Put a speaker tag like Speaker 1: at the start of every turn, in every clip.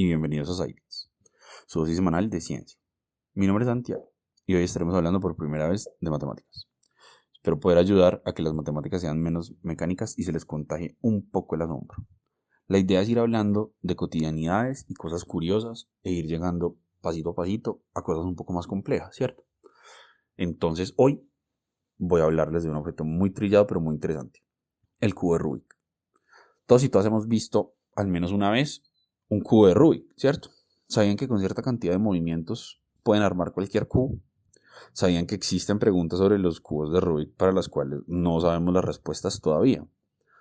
Speaker 1: Y bienvenidos a Science, su dosis semanal de ciencia. Mi nombre es Santiago y hoy estaremos hablando por primera vez de matemáticas. Espero poder ayudar a que las matemáticas sean menos mecánicas y se les contagie un poco el asombro. La idea es ir hablando de cotidianidades y cosas curiosas e ir llegando pasito a pasito a cosas un poco más complejas, ¿cierto? Entonces hoy voy a hablarles de un objeto muy trillado pero muy interesante, el cubo de Rubik. Todos y todas hemos visto al menos una vez un cubo de Rubik, ¿cierto? ¿Sabían que con cierta cantidad de movimientos pueden armar cualquier cubo? ¿Sabían que existen preguntas sobre los cubos de Rubik para las cuales no sabemos las respuestas todavía?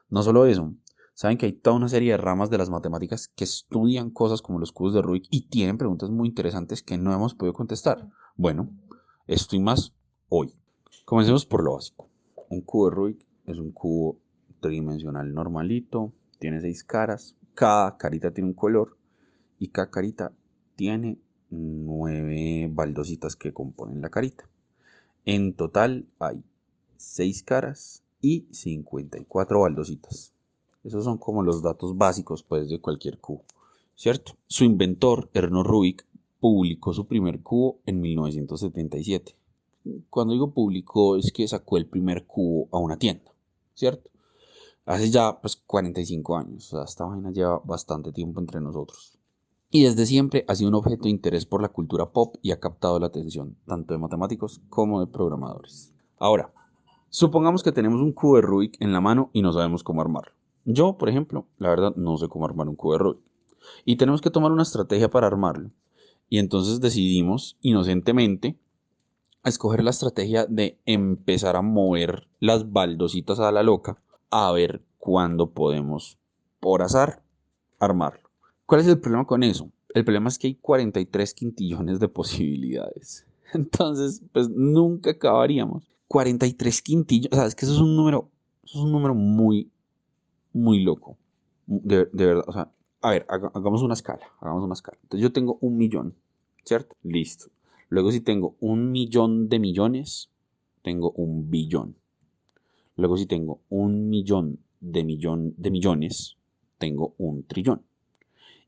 Speaker 1: No solo eso, saben que hay toda una serie de ramas de las matemáticas que estudian cosas como los cubos de Rubik y tienen preguntas muy interesantes que no hemos podido contestar. Bueno, esto y más hoy. Comencemos por lo básico. Un cubo de Rubik es un cubo tridimensional normalito, tiene seis caras, cada carita tiene un color y cada carita tiene nueve baldositas que componen la carita. En total hay seis caras y 54 baldositas. Esos son como los datos básicos pues, de cualquier cubo, ¿cierto? Su inventor, Ernest Rubik, publicó su primer cubo en 1977. Cuando digo publicó es que sacó el primer cubo a una tienda, ¿cierto? Hace ya pues 45 años, o sea, esta vaina lleva bastante tiempo entre nosotros. Y desde siempre ha sido un objeto de interés por la cultura pop y ha captado la atención tanto de matemáticos como de programadores. Ahora, supongamos que tenemos un cubo de Rubik en la mano y no sabemos cómo armarlo. Yo, por ejemplo, la verdad no sé cómo armar un cubo de Rubik. Y tenemos que tomar una estrategia para armarlo. Y entonces decidimos inocentemente escoger la estrategia de empezar a mover las baldositas a la loca a ver cuándo podemos, por azar, armarlo. ¿Cuál es el problema con eso? El problema es que hay 43 quintillones de posibilidades. Entonces, pues nunca acabaríamos. 43 quintillones, o sea, es que eso es un número, eso es un número muy, muy loco. De, verdad, o sea, a ver, hagamos una escala, hagamos una escala. Entonces yo tengo un millón, ¿cierto? Listo. Luego si tengo un millón de millones, tengo un billón. Luego si tengo un millón de, millón de millones, tengo un trillón.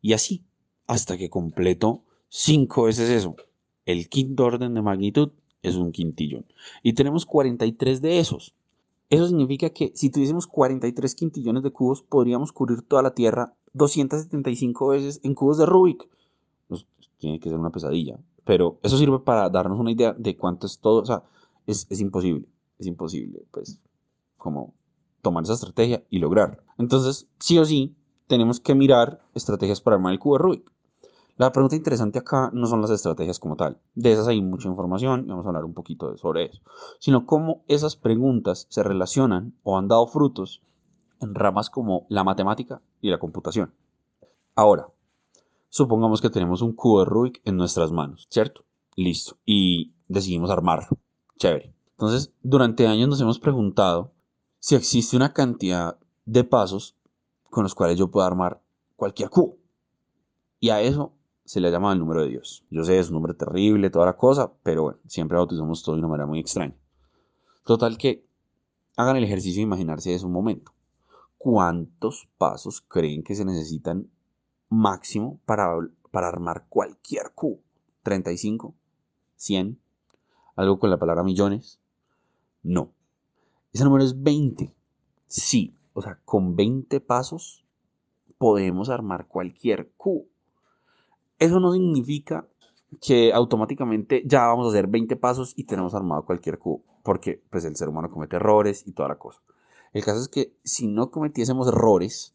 Speaker 1: Y así, hasta que completo cinco veces eso. El quinto orden de magnitud es un quintillón. Y tenemos 43 de esos. Eso significa que si tuviésemos 43 quintillones de cubos, podríamos cubrir toda la Tierra 275 veces en cubos de Rubik. Pues, tiene que ser una pesadilla. Pero eso sirve para darnos una idea de cuánto es todo. O sea, es, es imposible. Es imposible. Pues como tomar esa estrategia y lograrlo. Entonces, sí o sí, tenemos que mirar estrategias para armar el cubo de Rubik. La pregunta interesante acá no son las estrategias como tal, de esas hay mucha información y vamos a hablar un poquito sobre eso, sino cómo esas preguntas se relacionan o han dado frutos en ramas como la matemática y la computación. Ahora, supongamos que tenemos un cubo de Rubik en nuestras manos, ¿cierto? Listo. Y decidimos armarlo. Chévere. Entonces, durante años nos hemos preguntado si existe una cantidad de pasos con los cuales yo puedo armar cualquier cubo. Y a eso se le llama el número de Dios. Yo sé, es un número terrible, toda la cosa, pero bueno, siempre bautizamos todo de una manera muy extraña. Total que hagan el ejercicio de imaginarse eso un momento. ¿Cuántos pasos creen que se necesitan máximo para, para armar cualquier cubo? ¿35? ¿100? ¿Algo con la palabra millones? No. Ese número es 20. Sí, o sea, con 20 pasos podemos armar cualquier cubo. Eso no significa que automáticamente ya vamos a hacer 20 pasos y tenemos armado cualquier cubo, porque pues el ser humano comete errores y toda la cosa. El caso es que si no cometiésemos errores,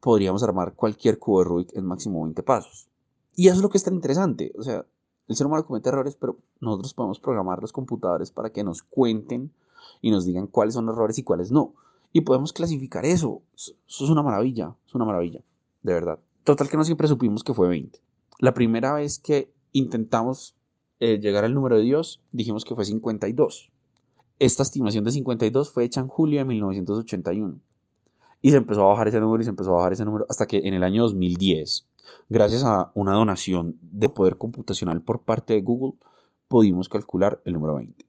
Speaker 1: podríamos armar cualquier cubo de Rubik en máximo 20 pasos. Y eso es lo que es tan interesante. O sea, el ser humano comete errores, pero nosotros podemos programar los computadores para que nos cuenten y nos digan cuáles son errores y cuáles no. Y podemos clasificar eso. Eso es una maravilla, es una maravilla, de verdad. Total que no siempre supimos que fue 20. La primera vez que intentamos eh, llegar al número de Dios, dijimos que fue 52. Esta estimación de 52 fue hecha en julio de 1981. Y se empezó a bajar ese número y se empezó a bajar ese número hasta que en el año 2010, gracias a una donación de poder computacional por parte de Google, pudimos calcular el número 20.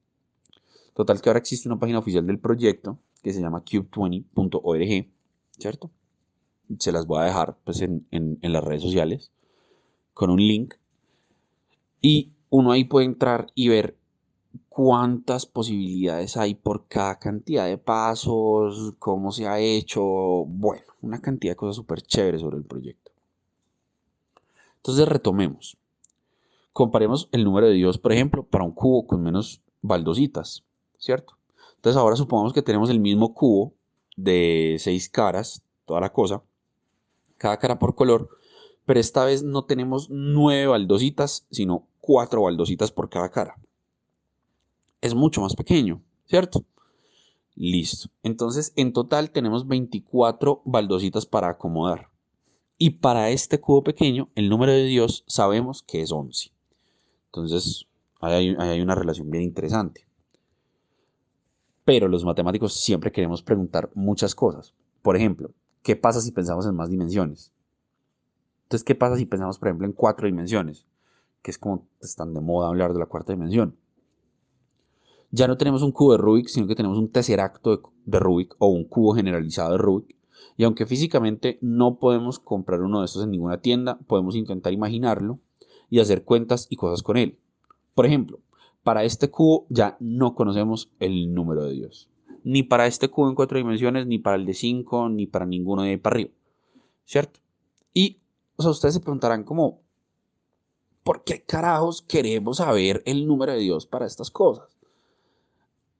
Speaker 1: Total que ahora existe una página oficial del proyecto que se llama cube20.org, ¿cierto? se las voy a dejar pues, en, las redes sociales con un link. Y uno ahí puede entrar y ver cuántas posibilidades hay por cada cantidad de pasos, cómo se ha hecho, bueno, una cantidad de cosas súper chéveres sobre el proyecto. Entonces retomemos. Comparemos el número de Dios, por ejemplo, para un cubo con menos baldositas, ¿cierto? Entonces ahora supongamos que tenemos el mismo cubo de seis caras, toda la cosa, cada cara por color, pero esta vez no tenemos nueve baldositas, sino cuatro baldositas por cada cara. Es mucho más pequeño, ¿cierto? Listo. Entonces, en total tenemos 24 baldositas para acomodar. Y para este cubo pequeño, el número de Dios sabemos que es 11. Entonces, ahí hay, una relación bien interesante. Pero los matemáticos siempre queremos preguntar muchas cosas. Por ejemplo, ¿qué pasa si pensamos en más dimensiones? Entonces, ¿qué pasa si pensamos, por ejemplo, en cuatro dimensiones? Que es como están de moda hablar de la cuarta dimensión. Ya no tenemos un cubo de Rubik, sino que tenemos un tesseracto de, de Rubik o un cubo generalizado de Rubik. Y aunque físicamente no podemos comprar uno de estos en ninguna tienda, podemos intentar imaginarlo y hacer cuentas y cosas con él. Por ejemplo, para este cubo ya no conocemos el número de Dios. Ni para este cubo en cuatro dimensiones, ni para el de cinco, ni para ninguno de ahí para arriba. ¿Cierto? Y o sea, ustedes se preguntarán como, ¿por qué carajos queremos saber el número de Dios para estas cosas?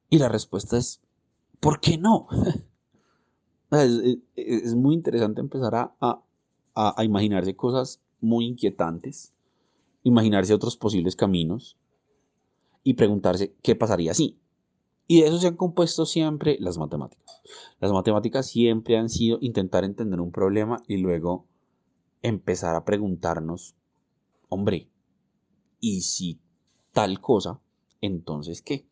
Speaker 1: Y la respuesta es, ¿por qué no? es, muy interesante empezar a, a imaginarse cosas muy inquietantes, imaginarse otros posibles caminos y preguntarse qué pasaría si. Y de eso se han compuesto siempre las matemáticas. Las matemáticas siempre han sido intentar entender un problema y luego empezar a preguntarnos, hombre, ¿y si tal cosa, entonces qué?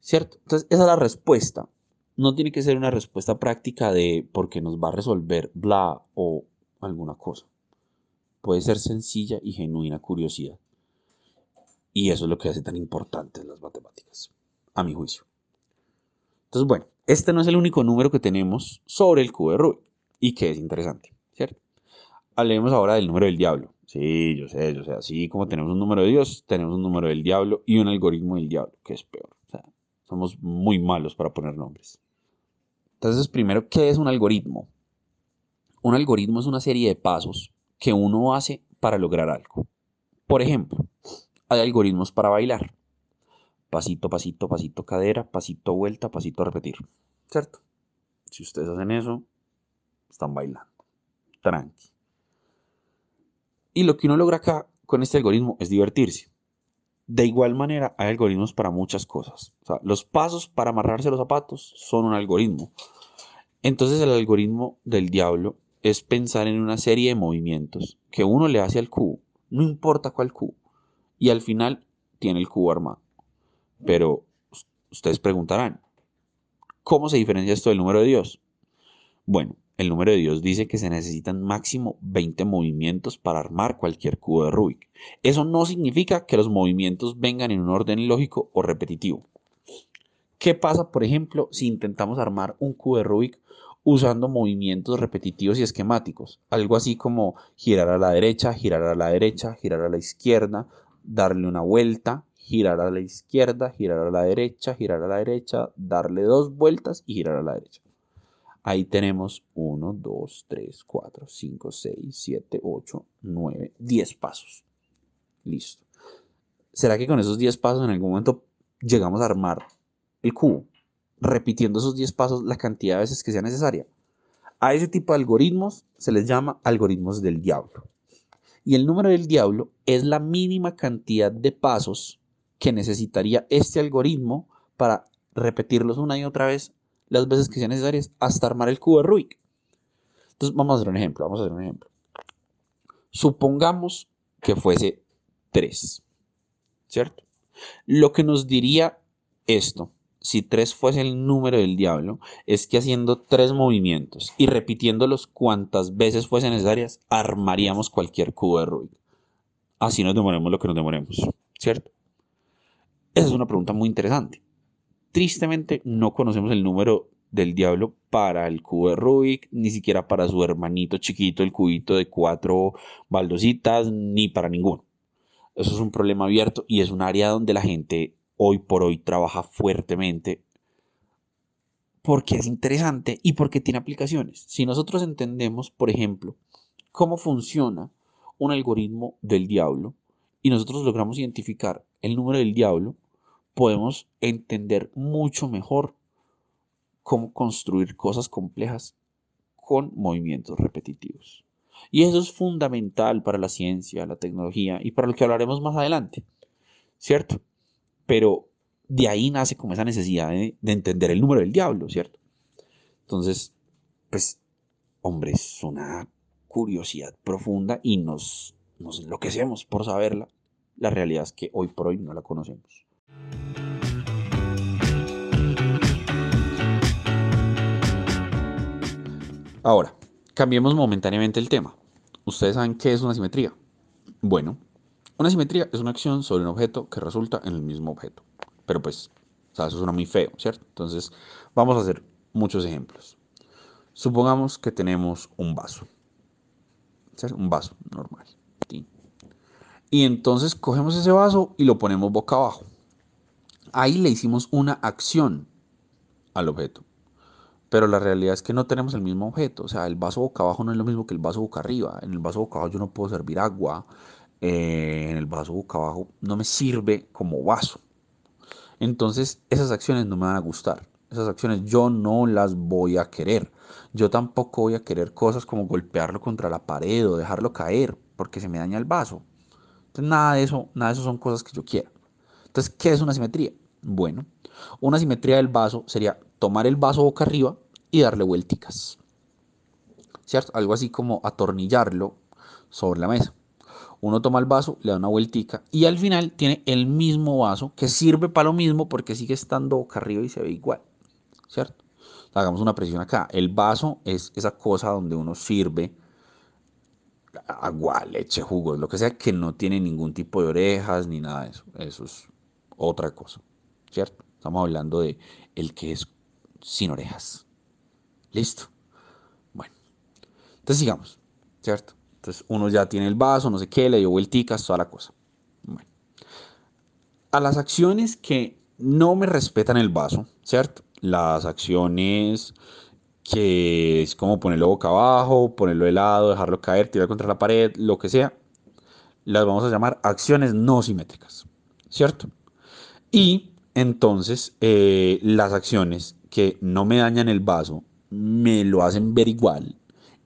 Speaker 1: ¿Cierto? Entonces, esa es la respuesta. No tiene que ser una respuesta práctica de porque nos va a resolver bla o alguna cosa. Puede ser sencilla y genuina curiosidad. Y eso es lo que hace tan importantes las matemáticas, a mi juicio. Entonces, bueno, este no es el único número que tenemos sobre el cubo de Rubik y que es interesante, ¿cierto? Hablemos ahora del número del diablo. Sí, yo sé, yo sé, así como tenemos un número de Dios, tenemos un número del diablo y un algoritmo del diablo, que es peor. O sea, somos muy malos para poner nombres. Entonces, primero, ¿qué es un algoritmo? Un algoritmo es una serie de pasos que uno hace para lograr algo. Por ejemplo, hay algoritmos para bailar. Pasito, pasito, pasito, cadera, pasito, vuelta, pasito, repetir. ¿Cierto? Si ustedes hacen eso, están bailando. Tranqui. Y lo que uno logra acá con este algoritmo es divertirse. De igual manera, hay algoritmos para muchas cosas. los pasos para amarrarse los zapatos son un algoritmo. Entonces el algoritmo del diablo es pensar en una serie de movimientos que uno le hace al cubo, no importa cuál cubo, y al final tiene el cubo armado. Pero ustedes preguntarán, ¿cómo se diferencia esto del número de Dios? Bueno, el número de Dios dice que se necesitan máximo 20 movimientos para armar cualquier cubo de Rubik. Eso no significa que los movimientos vengan en un orden lógico o repetitivo. ¿Qué pasa, por ejemplo, si intentamos armar un cubo de Rubik usando movimientos repetitivos y esquemáticos? Algo así como girar a la derecha, girar a la derecha, girar a la izquierda, darle una vuelta, girar a la izquierda, girar a la derecha, girar a la derecha, darle dos vueltas y girar a la derecha. Ahí tenemos 1, 2, 3, 4, 5, 6, 7, 8, 9, 10 pasos. Listo. ¿Será que con esos 10 pasos en algún momento llegamos a armar el cubo? Repitiendo esos 10 pasos la cantidad de veces que sea necesaria. A ese tipo de algoritmos se les llama algoritmos del diablo. Y el número del diablo es la mínima cantidad de pasos que necesitaría este algoritmo para repetirlos una y otra vez las veces que sean necesarias hasta armar el cubo de Rubik. Entonces vamos a hacer un ejemplo, vamos a hacer un ejemplo. Supongamos que fuese 3, ¿cierto? Lo que nos diría esto, si 3 fuese el número del diablo, es que haciendo tres movimientos y repitiéndolos cuantas veces fuesen necesarias, armaríamos cualquier cubo de Rubik. Así nos demoremos lo que nos demoremos, ¿cierto? Esa es una pregunta muy interesante. Tristemente no conocemos el número del diablo para el cubo de Rubik, ni siquiera para su hermanito chiquito, el cubito de cuatro baldositas, ni para ninguno. Eso es un problema abierto y es un área donde la gente hoy por hoy trabaja fuertemente porque es interesante y porque tiene aplicaciones. Si nosotros entendemos, por ejemplo, cómo funciona un algoritmo del diablo y nosotros logramos identificar el número del diablo, podemos entender mucho mejor cómo construir cosas complejas con movimientos repetitivos. Y eso es fundamental para la ciencia, la tecnología y para lo que hablaremos más adelante, ¿cierto? Pero de ahí nace como esa necesidad de, entender el número del diablo, ¿cierto? Entonces, pues, hombre, es una curiosidad profunda y nos, nos enloquecemos por saberla. La realidad es que hoy por hoy no la conocemos. Ahora, cambiemos momentáneamente el tema. ¿Ustedes saben qué es una simetría? Bueno, una simetría es una acción sobre un objeto que resulta en el mismo objeto. Pero pues, o sea, eso suena muy feo, ¿cierto? Entonces, vamos a hacer muchos ejemplos. Supongamos que tenemos un vaso. Un vaso normal. Y entonces cogemos ese vaso y lo ponemos boca abajo. Ahí le hicimos una acción al objeto pero la realidad es que no tenemos el mismo objeto. O sea, el vaso boca abajo no es lo mismo que el vaso boca arriba. En el vaso boca abajo yo no puedo servir agua. Eh, en el vaso boca abajo no me sirve como vaso. Entonces, esas acciones no me van a gustar. Esas acciones yo no las voy a querer. Yo tampoco voy a querer cosas como golpearlo contra la pared o dejarlo caer porque se me daña el vaso. Entonces, nada de eso, nada de eso son cosas que yo quiera. Entonces, ¿qué es una simetría? Bueno, una simetría del vaso sería tomar el vaso boca arriba y darle vuelticas. ¿Cierto? Algo así como atornillarlo sobre la mesa. Uno toma el vaso, le da una vueltica y al final tiene el mismo vaso que sirve para lo mismo porque sigue estando boca arriba y se ve igual. ¿Cierto? Hagamos una presión acá. El vaso es esa cosa donde uno sirve agua, leche, jugos, lo que sea, que no tiene ningún tipo de orejas ni nada de eso. Eso es otra cosa. ¿Cierto? Estamos hablando de el que es sin orejas. Listo. Bueno. Entonces sigamos, ¿cierto? Entonces uno ya tiene el vaso, no sé qué, le dio vuelticas, toda la cosa. A las acciones que no me respetan el vaso, ¿cierto? Las acciones que es como ponerlo boca abajo, ponerlo de lado, dejarlo caer, tirar contra la pared, lo que sea, las vamos a llamar acciones no simétricas, ¿cierto? Y entonces eh, las acciones que no me dañan el vaso, me lo hacen ver igual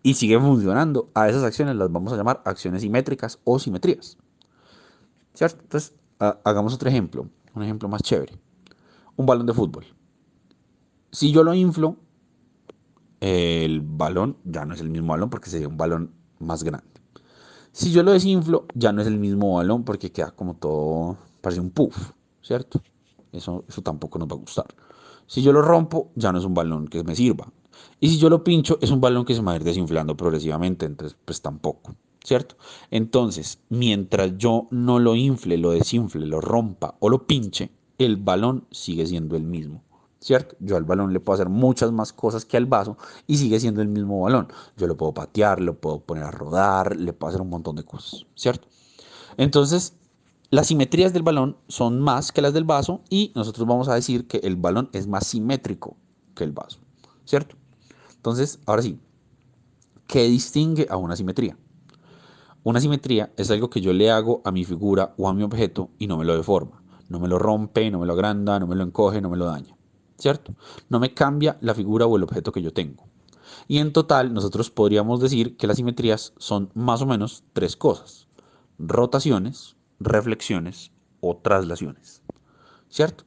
Speaker 1: y sigue funcionando, a esas acciones las vamos a llamar acciones simétricas o simetrías. ¿Cierto? Entonces, hagamos otro ejemplo, un ejemplo más chévere. Un balón de fútbol. Si yo lo inflo, el balón ya no es el mismo balón porque sería un balón más grande. Si yo lo desinflo, ya no es el mismo balón porque queda como todo, parece un puff, ¿cierto? Eso, eso tampoco nos va a gustar. Si yo lo rompo, ya no es un balón que me sirva. Y si yo lo pincho, es un balón que se va a ir desinflando progresivamente, entonces pues tampoco, ¿cierto? Entonces, mientras yo no lo infle, lo desinfle, lo rompa o lo pinche, el balón sigue siendo el mismo. ¿Cierto? Yo al balón le puedo hacer muchas más cosas que al vaso y sigue siendo el mismo balón. Yo lo puedo patear, lo puedo poner a rodar, le puedo hacer un montón de cosas, ¿cierto? Entonces, las simetrías del balón son más que las del vaso y nosotros vamos a decir que el balón es más simétrico que el vaso, ¿cierto? Entonces, ahora sí, ¿qué distingue a una simetría? Una simetría es algo que yo le hago a mi figura o a mi objeto y no me lo deforma, no me lo rompe, no me lo agranda, no me lo encoge, no me lo daña, ¿cierto? No me cambia la figura o el objeto que yo tengo. Y en total nosotros podríamos decir que las simetrías son más o menos tres cosas. Rotaciones, reflexiones o traslaciones. ¿Cierto?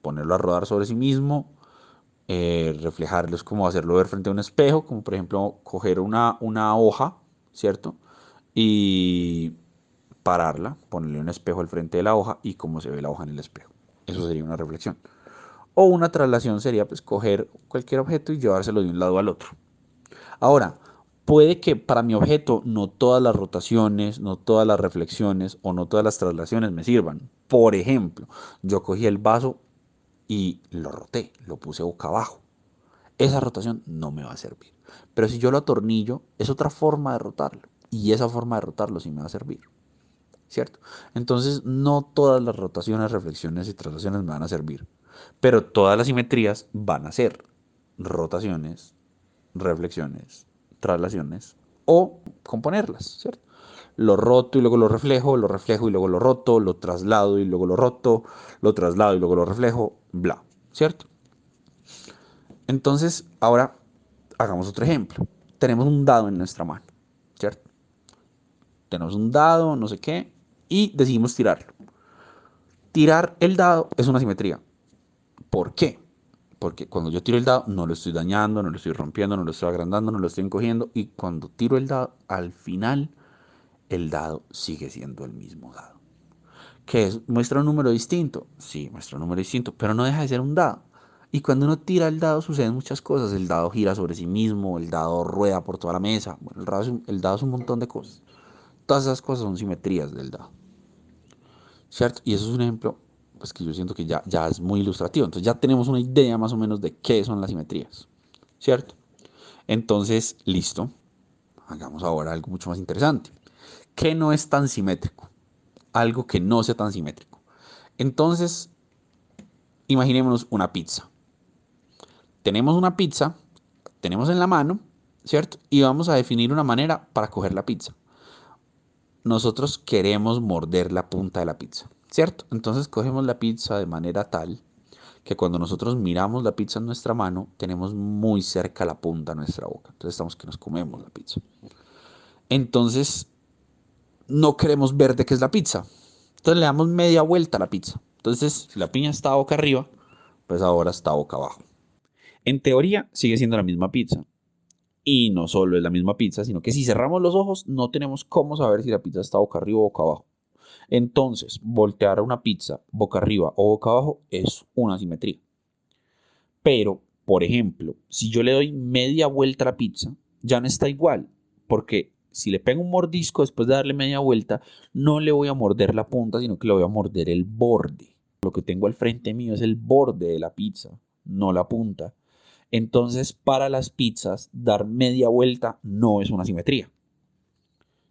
Speaker 1: Ponerlo a rodar sobre sí mismo, eh, reflejarlo es como hacerlo ver frente a un espejo, como por ejemplo coger una, una hoja, ¿cierto? Y pararla, ponerle un espejo al frente de la hoja y cómo se ve la hoja en el espejo. Eso sería una reflexión. O una traslación sería pues coger cualquier objeto y llevárselo de un lado al otro. Ahora, puede que para mi objeto no todas las rotaciones, no todas las reflexiones o no todas las traslaciones me sirvan. Por ejemplo, yo cogí el vaso y lo roté, lo puse boca abajo. esa rotación no me va a servir. Pero si yo lo atornillo, es otra forma de rotarlo. Y esa forma de rotarlo sí me va a servir. ¿Cierto? Entonces, no todas las rotaciones, reflexiones y traslaciones me van a servir. Pero todas las simetrías van a ser rotaciones, reflexiones, traslaciones o componerlas, ¿cierto? Lo roto y luego lo reflejo, lo reflejo y luego lo roto, lo traslado y luego lo roto, lo traslado y luego lo reflejo, bla, ¿cierto? Entonces, ahora hagamos otro ejemplo. Tenemos un dado en nuestra mano, ¿cierto? Tenemos un dado, no sé qué, y decidimos tirarlo. Tirar el dado es una simetría. ¿Por qué? Porque cuando yo tiro el dado no lo estoy dañando, no lo estoy rompiendo, no lo estoy agrandando, no lo estoy encogiendo. Y cuando tiro el dado, al final el dado sigue siendo el mismo dado. ¿Qué es? ¿Muestra un número distinto? Sí, muestra un número distinto, pero no deja de ser un dado. Y cuando uno tira el dado suceden muchas cosas. El dado gira sobre sí mismo, el dado rueda por toda la mesa. el, dado es un, el montón de cosas. Todas esas cosas son simetrías del dado. ¿Cierto? Y eso es un ejemplo pues, que yo siento que ya, ya es muy ilustrativo. Entonces ya tenemos una idea más o menos de qué son las simetrías. ¿Cierto? Entonces, listo. Hagamos ahora algo mucho más interesante. ¿Qué no es tan simétrico? Algo que no sea tan simétrico. Entonces, imaginémonos una pizza tenemos una pizza, tenemos en la mano, ¿cierto? Y vamos a definir una manera para coger la pizza. Nosotros queremos morder la punta de la pizza, ¿cierto? Entonces cogemos la pizza de manera tal que cuando nosotros miramos la pizza en nuestra mano, tenemos muy cerca la punta de nuestra boca. Entonces estamos que nos comemos la pizza. Entonces, no queremos ver de qué es la pizza. Entonces le damos media vuelta a la pizza. Entonces, si la piña está boca arriba, pues ahora está boca abajo. En teoría sigue siendo la misma pizza. Y no solo es la misma pizza, sino que si cerramos los ojos no tenemos cómo saber si la pizza está boca arriba o boca abajo. Entonces, voltear una pizza boca arriba o boca abajo es una simetría. Pero, por ejemplo, si yo le doy media vuelta a la pizza, ya no está igual, porque si le pego un mordisco después de darle media vuelta, no le voy a morder la punta, sino que le voy a morder el borde. Lo que tengo al frente mío es el borde de la pizza, no la punta. Entonces, para las pizzas, dar media vuelta no es una simetría.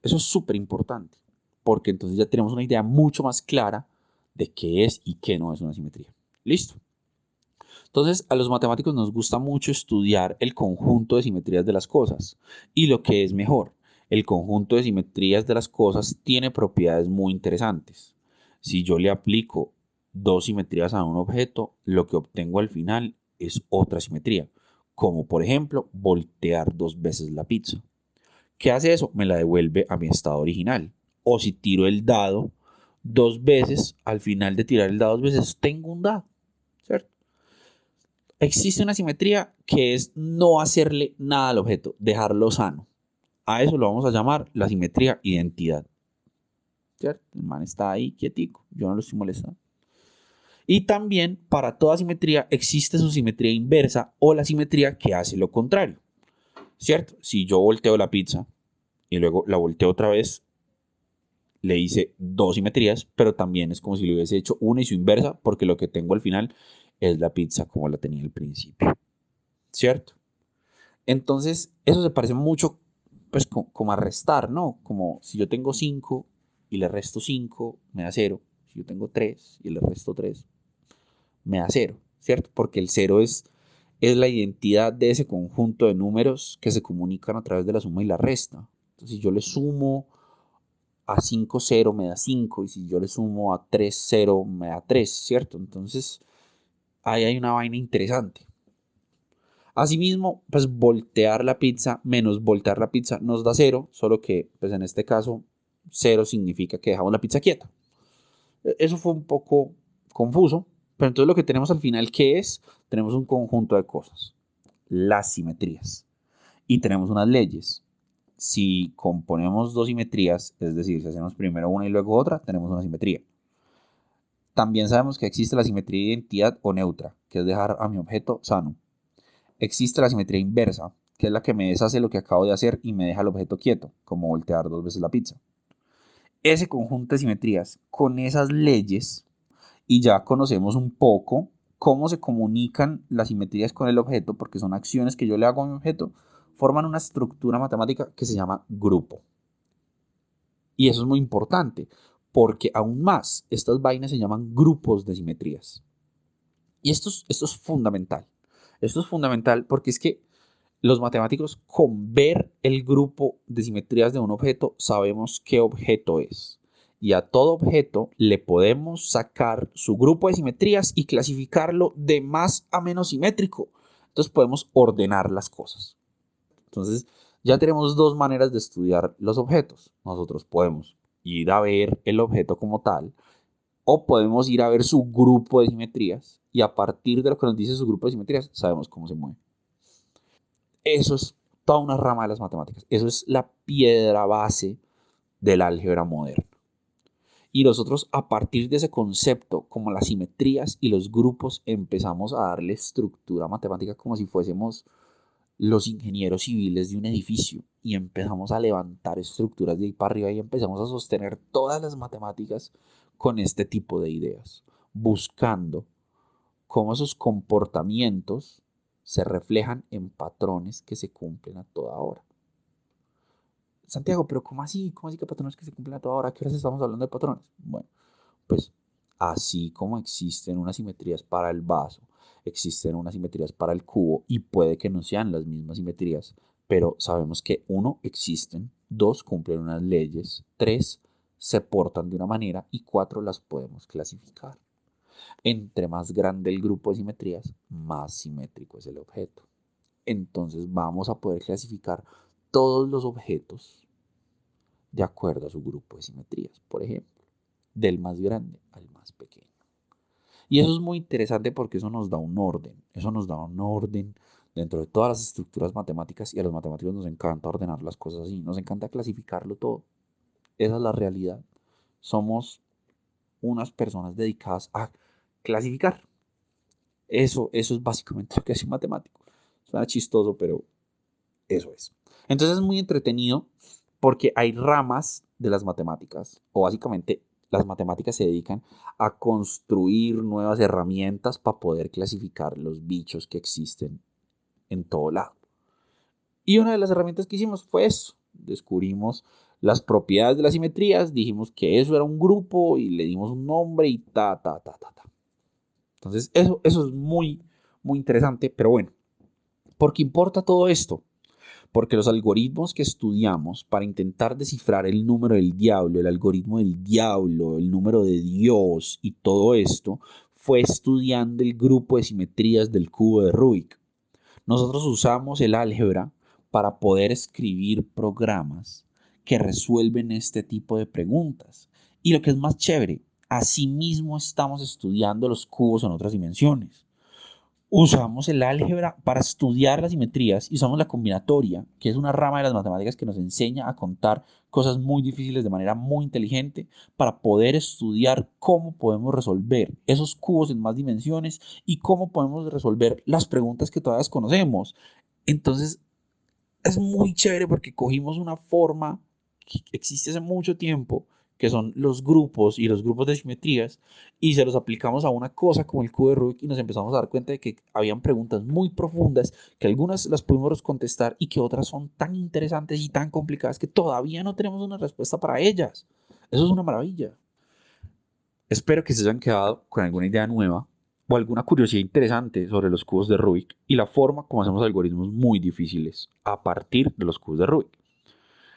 Speaker 1: Eso es súper importante, porque entonces ya tenemos una idea mucho más clara de qué es y qué no es una simetría. ¿Listo? Entonces, a los matemáticos nos gusta mucho estudiar el conjunto de simetrías de las cosas. Y lo que es mejor, el conjunto de simetrías de las cosas tiene propiedades muy interesantes. Si yo le aplico dos simetrías a un objeto, lo que obtengo al final es otra simetría, como por ejemplo voltear dos veces la pizza. ¿Qué hace eso? Me la devuelve a mi estado original. O si tiro el dado dos veces, al final de tirar el dado dos veces, tengo un dado. ¿Cierto? Existe una simetría que es no hacerle nada al objeto, dejarlo sano. A eso lo vamos a llamar la simetría identidad. ¿Cierto? El man está ahí quietico, yo no lo estoy molestando. Y también para toda simetría existe su simetría inversa o la simetría que hace lo contrario. ¿Cierto? Si yo volteo la pizza y luego la volteo otra vez, le hice dos simetrías, pero también es como si le hubiese hecho una y su inversa, porque lo que tengo al final es la pizza como la tenía al principio. ¿Cierto? Entonces, eso se parece mucho pues como a restar, ¿no? Como si yo tengo 5 y le resto 5, me da 0. Si yo tengo 3 y le resto 3, me da 0, ¿cierto? Porque el 0 es, es la identidad de ese conjunto de números que se comunican a través de la suma y la resta. Entonces, si yo le sumo a 5, 0 me da 5, y si yo le sumo a 3, 0 me da 3, ¿cierto? Entonces, ahí hay una vaina interesante. Asimismo, pues voltear la pizza menos voltear la pizza nos da 0, solo que pues en este caso 0 significa que dejamos la pizza quieta. E-, eso fue un poco confuso, pero entonces lo que tenemos al final, ¿qué es? Tenemos un conjunto de cosas, las simetrías. Y tenemos unas leyes. Si componemos dos simetrías, es decir, si hacemos primero una y luego otra, tenemos una simetría. También sabemos que existe la simetría de identidad o neutra, que es dejar a mi objeto sano. Existe la simetría inversa, que es la que me deshace lo que acabo de hacer y me deja el objeto quieto, como voltear dos veces la pizza ese conjunto de simetrías con esas leyes y ya conocemos un poco
Speaker 2: cómo se comunican las simetrías con el objeto, porque son acciones que yo le hago a mi objeto, forman una estructura matemática que se llama grupo. Y eso es muy importante, porque aún más, estas vainas se llaman grupos de simetrías. Y esto es, esto es fundamental. Esto es fundamental porque es que los matemáticos con ver el grupo de simetrías de un objeto sabemos qué objeto es. Y a todo objeto le podemos sacar su grupo de simetrías y clasificarlo de más a menos simétrico. Entonces podemos ordenar las cosas. Entonces ya tenemos dos maneras de estudiar los objetos. Nosotros podemos ir a ver el objeto como tal podemos ir a ver su grupo de simetrías y a partir de lo que nos dice su grupo de simetrías sabemos cómo se mueve. Eso es toda una rama de las matemáticas. Eso es la piedra base del álgebra moderna. Y nosotros a partir de ese concepto, como las simetrías y los grupos, empezamos a darle estructura matemática como si fuésemos los ingenieros civiles de un edificio y empezamos a levantar estructuras de ahí para arriba y empezamos a sostener todas las matemáticas con este tipo de ideas, buscando cómo esos comportamientos se reflejan en patrones que se cumplen a toda hora. Santiago, pero ¿cómo así? ¿Cómo así que patrones que se cumplen a toda hora? ¿Qué horas estamos hablando de patrones? Bueno, pues así como existen unas simetrías para el vaso, existen unas simetrías para el cubo y puede que no sean las mismas simetrías, pero sabemos que uno, existen, dos, cumplen unas leyes, tres, se portan de una manera y cuatro, las podemos clasificar. Entre más grande el grupo de simetrías, más simétrico es el objeto. Entonces vamos a poder clasificar todos los objetos de acuerdo a su grupo de simetrías, por ejemplo, del más grande al más pequeño. Y eso es muy interesante porque eso nos da un orden, eso nos da un orden dentro de todas las estructuras matemáticas y a los matemáticos nos encanta ordenar las cosas así, nos encanta clasificarlo todo. Esa es la realidad. Somos unas personas dedicadas a clasificar. Eso, eso es básicamente lo que hace un matemático. Suena chistoso, pero eso es. Entonces es muy entretenido porque hay ramas de las matemáticas, o básicamente las matemáticas se dedican a construir nuevas herramientas para poder clasificar los bichos que existen en todo lado. Y una de las herramientas que hicimos fue eso. Descubrimos las propiedades de las simetrías, dijimos que eso era un grupo y le dimos un nombre y ta, ta, ta, ta, ta. Entonces, eso, eso es muy, muy interesante, pero bueno, ¿por qué importa todo esto? Porque los algoritmos que estudiamos para intentar descifrar el número del diablo, el algoritmo del diablo, el número de Dios y todo esto, fue estudiando el grupo de simetrías del cubo de Rubik. Nosotros usamos el álgebra para poder escribir programas que resuelven este tipo de preguntas. Y lo que es más chévere, Asimismo estamos estudiando los cubos en otras dimensiones. Usamos el álgebra para estudiar las simetrías y usamos la combinatoria, que es una rama de las matemáticas que nos enseña a contar cosas muy difíciles de manera muy inteligente para poder estudiar cómo podemos resolver esos cubos en más dimensiones y cómo podemos resolver las preguntas que todavía conocemos. Entonces, es muy chévere porque cogimos una forma existe hace mucho tiempo que son los grupos y los grupos de simetrías, y se los aplicamos a una cosa como el cubo de Rubik y nos empezamos a dar cuenta de que habían preguntas muy profundas, que algunas las pudimos contestar y que otras son tan interesantes y tan complicadas que todavía no tenemos una respuesta para ellas. Eso es una maravilla. Espero que se hayan quedado con alguna idea nueva o alguna curiosidad interesante sobre los cubos de Rubik y la forma como hacemos algoritmos muy difíciles a partir de los cubos de Rubik.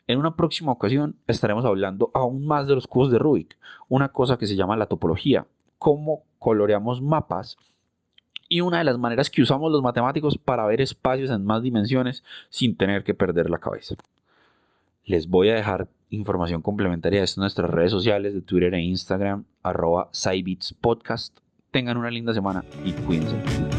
Speaker 2: En una próxima ocasión estaremos hablando aún más de los cubos de Rubik, una cosa que se llama la topología, cómo coloreamos mapas y una de las maneras que usamos los matemáticos para ver espacios en más dimensiones sin tener que perder la cabeza. Les voy a dejar información complementaria de nuestras redes sociales de Twitter e Instagram, arroba Podcast. Tengan una linda semana y cuídense.